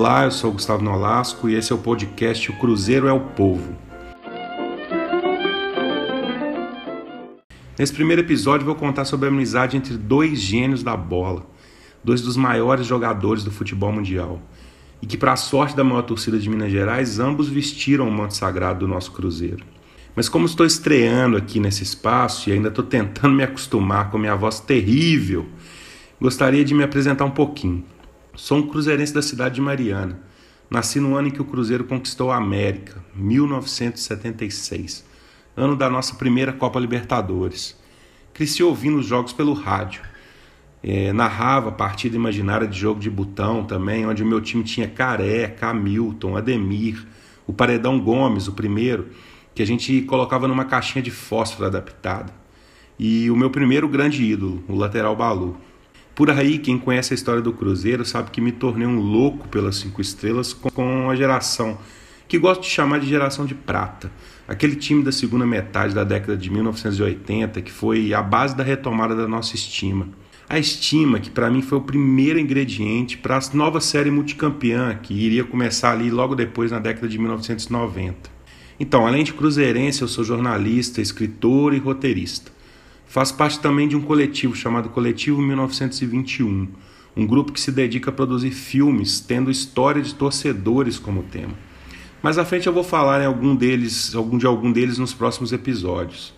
Olá, eu sou Gustavo Nolasco e esse é o podcast O Cruzeiro é o Povo. Nesse primeiro episódio vou contar sobre a amizade entre dois gênios da bola, dois dos maiores jogadores do futebol mundial, e que, para a sorte da maior torcida de Minas Gerais, ambos vestiram o manto sagrado do nosso Cruzeiro. Mas como estou estreando aqui nesse espaço e ainda estou tentando me acostumar com minha voz terrível, gostaria de me apresentar um pouquinho. Sou um cruzeirense da cidade de Mariana. Nasci no ano em que o Cruzeiro conquistou a América, 1976, ano da nossa primeira Copa Libertadores. Cresci ouvindo os jogos pelo rádio. É, narrava partida imaginária de jogo de botão também, onde o meu time tinha Caré, Camilton, Ademir, o Paredão Gomes, o primeiro, que a gente colocava numa caixinha de fósforo adaptada. E o meu primeiro grande ídolo, o lateral Balu. Por aí, quem conhece a história do Cruzeiro sabe que me tornei um louco pelas cinco estrelas com a geração que gosto de chamar de geração de prata. Aquele time da segunda metade da década de 1980 que foi a base da retomada da nossa estima. A estima que para mim foi o primeiro ingrediente para a nova série multicampeã que iria começar ali logo depois na década de 1990. Então, além de cruzeirense, eu sou jornalista, escritor e roteirista. Faço parte também de um coletivo chamado Coletivo 1921, um grupo que se dedica a produzir filmes tendo história de torcedores como tema. Mais à frente eu vou falar em algum deles, algum de algum deles nos próximos episódios.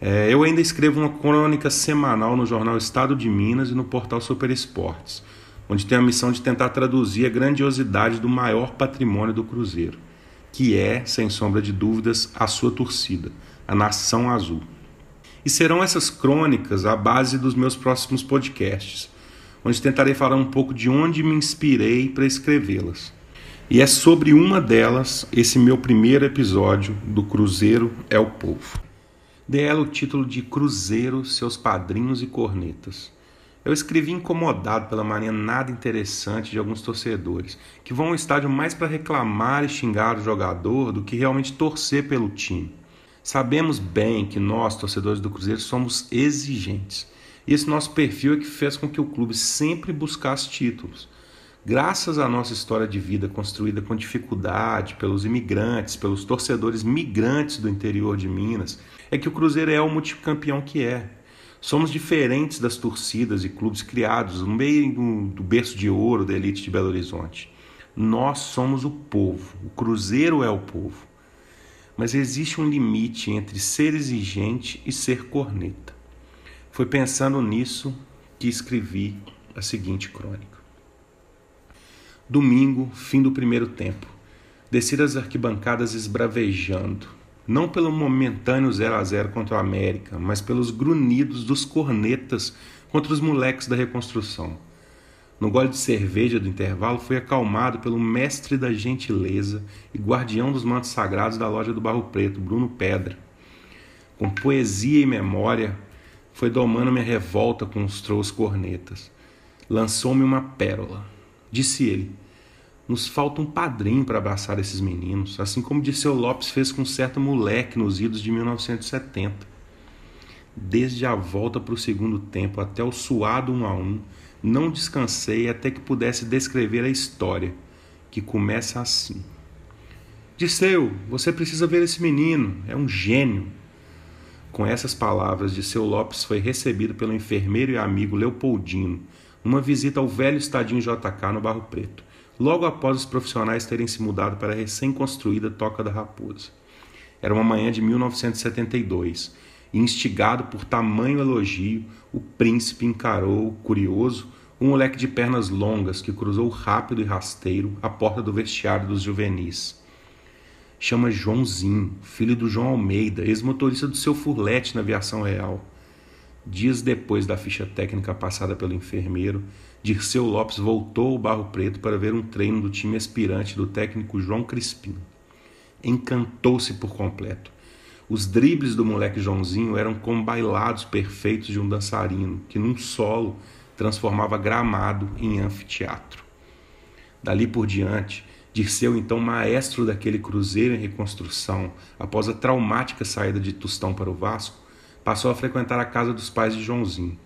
É, eu ainda escrevo uma crônica semanal no jornal Estado de Minas e no portal Super Esportes, onde tenho a missão de tentar traduzir a grandiosidade do maior patrimônio do Cruzeiro que é, sem sombra de dúvidas, a sua torcida, a Nação Azul. E serão essas crônicas a base dos meus próximos podcasts, onde tentarei falar um pouco de onde me inspirei para escrevê-las. E é sobre uma delas esse meu primeiro episódio do Cruzeiro é o Povo. Dei ela o título de Cruzeiro, seus padrinhos e cornetas. Eu escrevi incomodado pela maneira nada interessante de alguns torcedores, que vão ao estádio mais para reclamar e xingar o jogador do que realmente torcer pelo time. Sabemos bem que nós, torcedores do Cruzeiro, somos exigentes. E esse nosso perfil é que fez com que o clube sempre buscasse títulos. Graças à nossa história de vida construída com dificuldade pelos imigrantes, pelos torcedores migrantes do interior de Minas, é que o Cruzeiro é o multicampeão que é. Somos diferentes das torcidas e clubes criados no meio do berço de ouro da elite de Belo Horizonte. Nós somos o povo, o Cruzeiro é o povo. Mas existe um limite entre ser exigente e ser corneta. Foi pensando nisso que escrevi a seguinte crônica. Domingo, fim do primeiro tempo. Desci das arquibancadas esbravejando não pelo momentâneo 0 a 0 contra o América, mas pelos grunhidos dos cornetas contra os moleques da reconstrução. No gole de cerveja do intervalo, fui acalmado pelo mestre da gentileza e guardião dos mantos sagrados da loja do Barro Preto, Bruno Pedra. Com poesia e memória, foi domando minha revolta com os cornetas. Lançou-me uma pérola. Disse ele: nos falta um padrinho para abraçar esses meninos, assim como Dirceu Lopes fez com um certo moleque nos idos de 1970. Desde a volta para o segundo tempo até o suado um a um, não descansei até que pudesse descrever a história, que começa assim. Dirceu, você precisa ver esse menino, é um gênio. Com essas palavras, Dirceu Lopes foi recebido pelo enfermeiro e amigo Leopoldino, numa visita ao velho estadinho JK no Barro Preto logo após os profissionais terem se mudado para a recém-construída Toca da Raposa. Era uma manhã de 1972 e, instigado por tamanho elogio, o príncipe encarou, curioso, um moleque de pernas longas que cruzou rápido e rasteiro a porta do vestiário dos juvenis. Chama Joãozinho, filho do João Almeida, ex-motorista do seu furlete na aviação real. Dias depois da ficha técnica passada pelo enfermeiro, Dirceu Lopes voltou ao Barro Preto para ver um treino do time aspirante do técnico João Crispim. Encantou-se por completo. Os dribles do moleque Joãozinho eram como bailados perfeitos de um dançarino, que num solo transformava gramado em anfiteatro. Dali por diante, Dirceu, então maestro daquele cruzeiro em reconstrução, após a traumática saída de Tostão para o Vasco, passou a frequentar a casa dos pais de Joãozinho.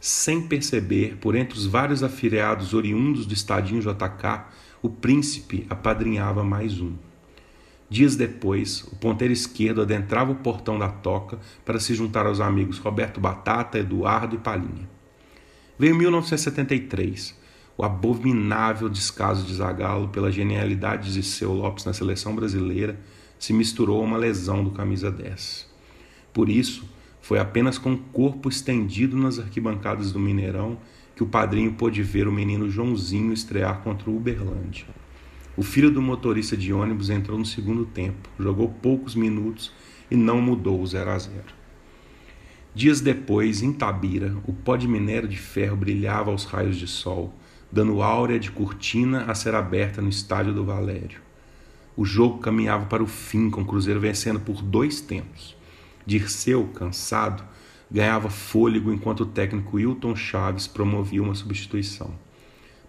Sem perceber, por entre os vários afiliados oriundos do Estadinho JK, o príncipe apadrinhava mais um. Dias depois, o ponteiro esquerdo adentrava o portão da toca para se juntar aos amigos Roberto Batata, Eduardo e Palinha. Veio 1973, o abominável descaso de Zagallo pela genialidade de seu Lopes na seleção brasileira se misturou a uma lesão do camisa 10. Por isso, foi apenas com o corpo estendido nas arquibancadas do Mineirão que o padrinho pôde ver o menino Joãozinho estrear contra o Uberlândia. O filho do motorista de ônibus entrou no segundo tempo, jogou poucos minutos e não mudou o 0 a 0. Dias depois, em Tabira, o pó de minério de ferro brilhava aos raios de sol, dando áurea de cortina a ser aberta no estádio do Valério. O jogo caminhava para o fim, com o Cruzeiro vencendo por dois tempos. Dirceu, cansado, ganhava fôlego enquanto o técnico Hilton Chaves promovia uma substituição.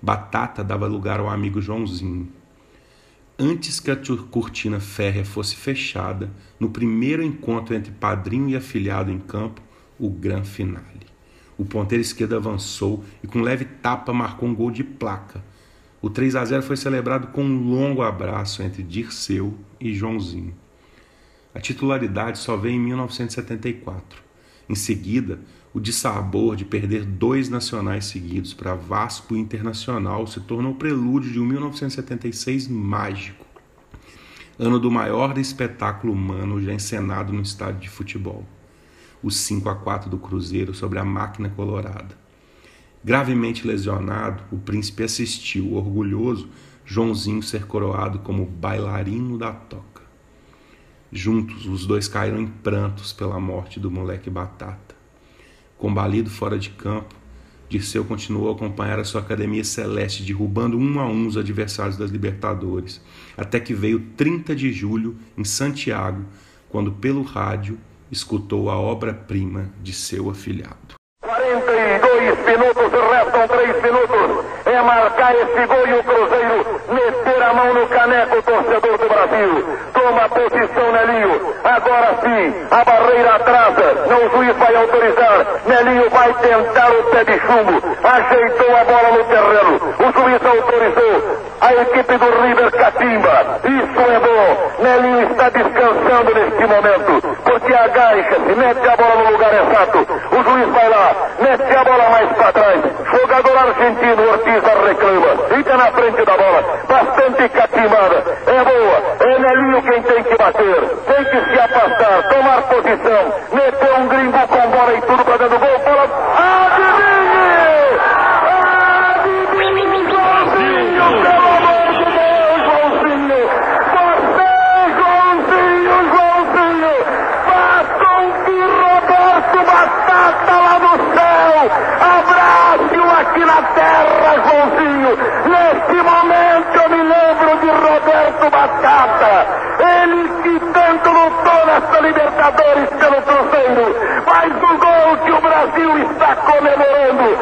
Batata dava lugar ao amigo Joãozinho. Antes que a cortina férrea fosse fechada, no primeiro encontro entre padrinho e afilhado em campo, o gran finale. O ponteiro esquerdo avançou e com leve tapa marcou um gol de placa. O 3 a 0 foi celebrado com um longo abraço entre Dirceu e Joãozinho. A titularidade só veio em 1974. Em seguida, o dissabor de perder dois nacionais seguidos para Vasco Internacional se tornou o prelúdio de um 1976 mágico, ano do maior espetáculo humano já encenado no estádio de futebol, o 5 a 4 do Cruzeiro sobre a máquina colorada. Gravemente lesionado, o príncipe assistiu, orgulhoso, Joãozinho ser coroado como bailarino da toca. Juntos, os dois caíram em prantos pela morte do moleque Batata. Combalido fora de campo, Dirceu continuou a acompanhar a sua academia celeste, derrubando um a um os adversários das Libertadores, até que veio 30 de julho, em Santiago, quando pelo rádio escutou a obra-prima de seu afilhado. 42 minutos, restam 3 minutos. É marcar esse gol e o Cruzeiro meter a mão no caneco, torcedor do Brasil. Toma posição, Nelinho. Agora sim, a barreira atrasa. Não, o juiz vai autorizar. Nelinho vai tentar o pé de chumbo. Ajeitou a bola no terreno. O juiz autorizou. A equipe do River catimba. Isso é bom. Nelinho está descansando neste momento. Porque agacha-se, mete a bola no lugar exato. O juiz vai lá, mete a bola mais para trás. Jogador argentino, Ortiz a reclama. Fica na frente da bola. Bastante catimbada. É boa. É Nelinho quem tem que bater. Tem que se afastar, tomar posição. Meteu um gringo com bola e tudo para dentro do gol. Bola. Adivinhe! Adivinhe, Joãozinho! Pelo amor de Deus, Joãozinho! Você, Joãozinho, Joãozinho! Façam que Roberto Batata lá no céu! Abraço aqui na terra, Joãozinho! Neste momento eu me lembro de Roberto Batata! Ele que tanto lutou nessa Libertadores pelo Cruzeiro. Faz o gol que o Brasil está comemorando.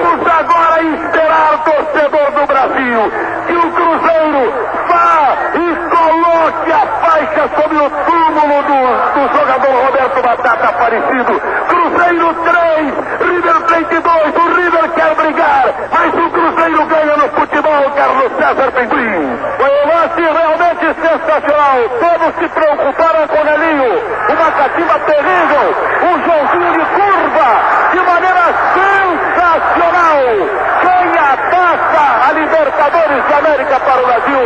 Vamos agora esperar, torcedor do Brasil, que o Cruzeiro vá e coloque a faixa sobre o túmulo do, do jogador Roberto Batata Aparecido. Cruzeiro 3, River Plate 2. O River quer brigar, mas o Cruzeiro ganha no futebol, Carlos César Pinguim. Foi um lance realmente sensacional. Todos se preocuparam com o Nelinho. Uma cativa terrível. Um Joãozinho de curva. De maneira sensacional. Quem ataca a Libertadores de América para o Brasil?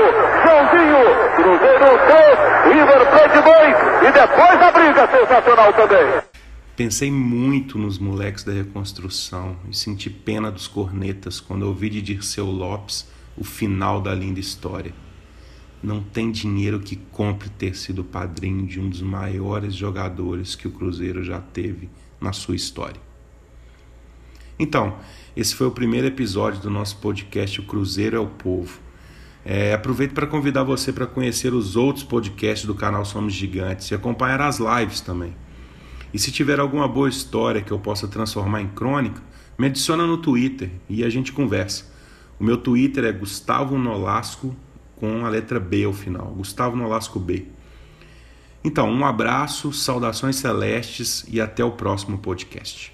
Joãozinho. Cruzeiro 3, River Plate 2. E depois a briga sensacional também. Pensei muito nos moleques da reconstrução e senti pena dos cornetas quando ouvi de Dirceu Lopes o final da linda história. Não tem dinheiro que compre ter sido padrinho de um dos maiores jogadores que o Cruzeiro já teve na sua história. Então, esse foi o primeiro episódio do nosso podcast O Cruzeiro é o Povo. É, aproveito para convidar você para conhecer os outros podcasts do canal Somos Gigantes e acompanhar as lives também. E se tiver alguma boa história que eu possa transformar em crônica, me adiciona no Twitter e a gente conversa. O meu Twitter é Gustavo Nolasco com a letra B ao final, Gustavo Nolasco B. Então, um abraço, saudações celestes e até o próximo podcast.